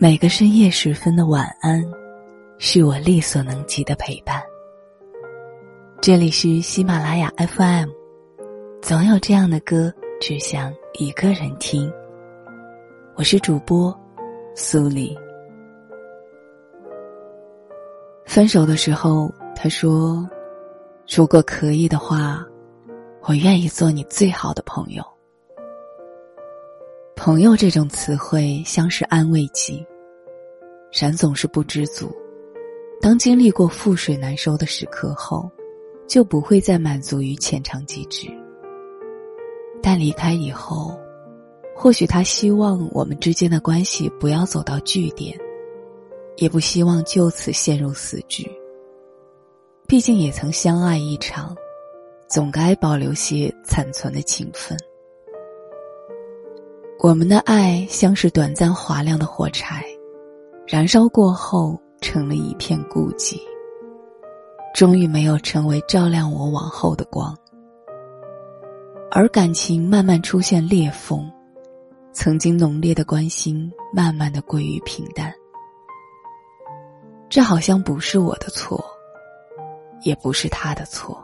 每个深夜时分的晚安，是我力所能及的陪伴。这里是喜马拉雅 FM，总有这样的歌，只想一个人听。我是主播苏黎。分手的时候，他说：“如果可以的话，我愿意做你最好的朋友。”朋友这种词汇像是安慰剂，然总是不知足。当经历过覆水难收的时刻后，就不会再满足于浅尝即止。但离开以后，或许他希望我们之间的关系不要走到据点，也不希望就此陷入死局。毕竟也曾相爱一场，总该保留些残存的情分。我们的爱像是短暂划亮的火柴，燃烧过后成了一片孤寂。终于没有成为照亮我往后的光，而感情慢慢出现裂缝，曾经浓烈的关心慢慢的归于平淡。这好像不是我的错，也不是他的错。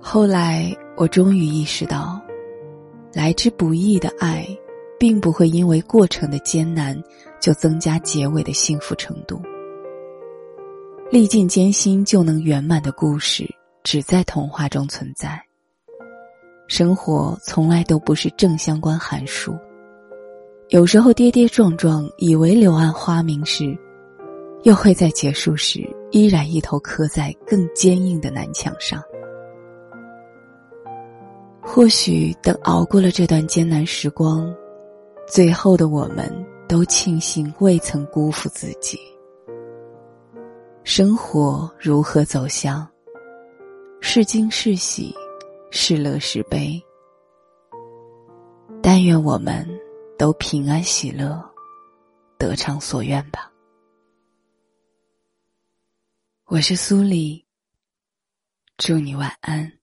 后来我终于意识到。来之不易的爱，并不会因为过程的艰难就增加结尾的幸福程度。历尽艰辛就能圆满的故事，只在童话中存在。生活从来都不是正相关函数，有时候跌跌撞撞，以为柳暗花明时，又会在结束时依然一头磕在更坚硬的南墙上。或许等熬过了这段艰难时光，最后的我们都庆幸未曾辜负自己。生活如何走向？是惊是喜，是乐是悲。但愿我们都平安喜乐，得偿所愿吧。我是苏丽，祝你晚安。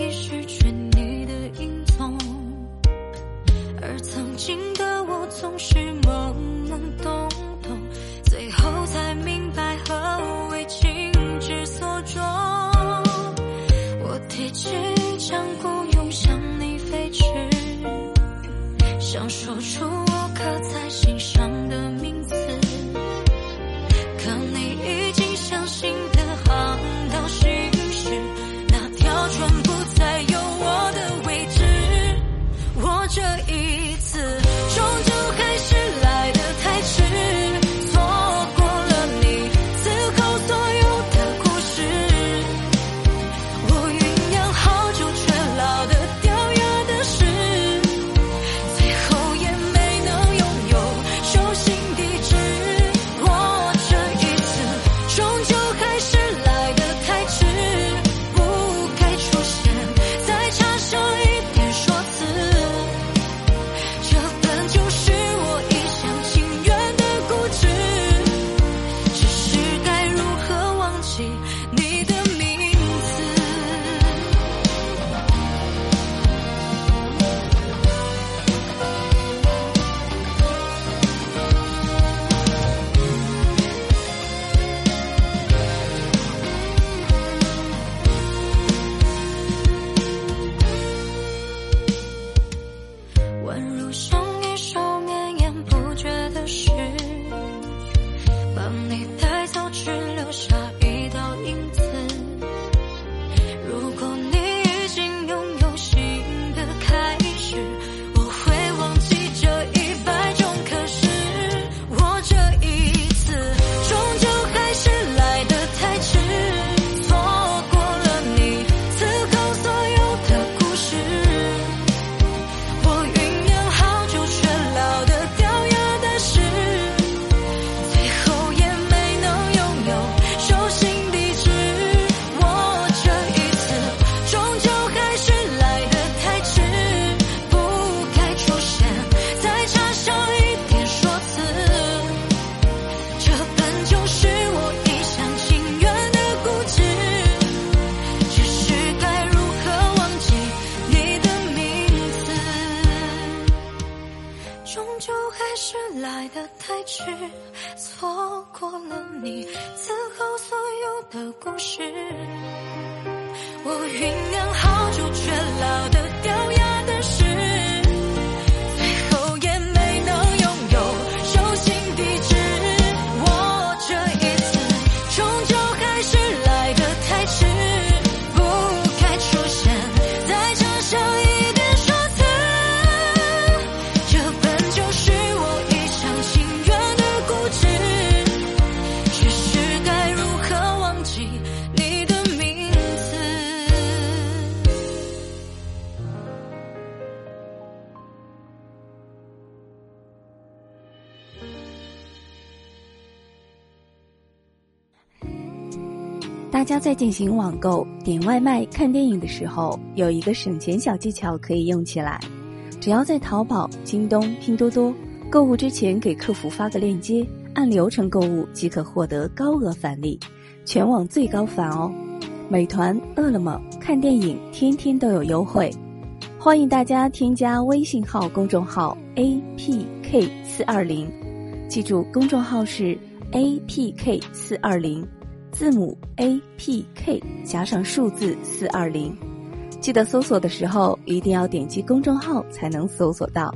已失去你的影踪，而曾经的我总是懵宛如兄的故事。我酝酿好久却老的大家在进行网购、点外卖、看电影的时候，有一个省钱小技巧可以用起来。只要在淘宝、京东、拼多多购物之前给客服发个链接，按流程购物即可获得高额返利，全网最高返哦！美团、饿了么看电影天天都有优惠，欢迎大家添加微信号公众号 A P K 四二零，记住公众号是 A P K 四二零。字母 A P K 加上数字四二零，记得搜索的时候一定要点击公众号才能搜索到。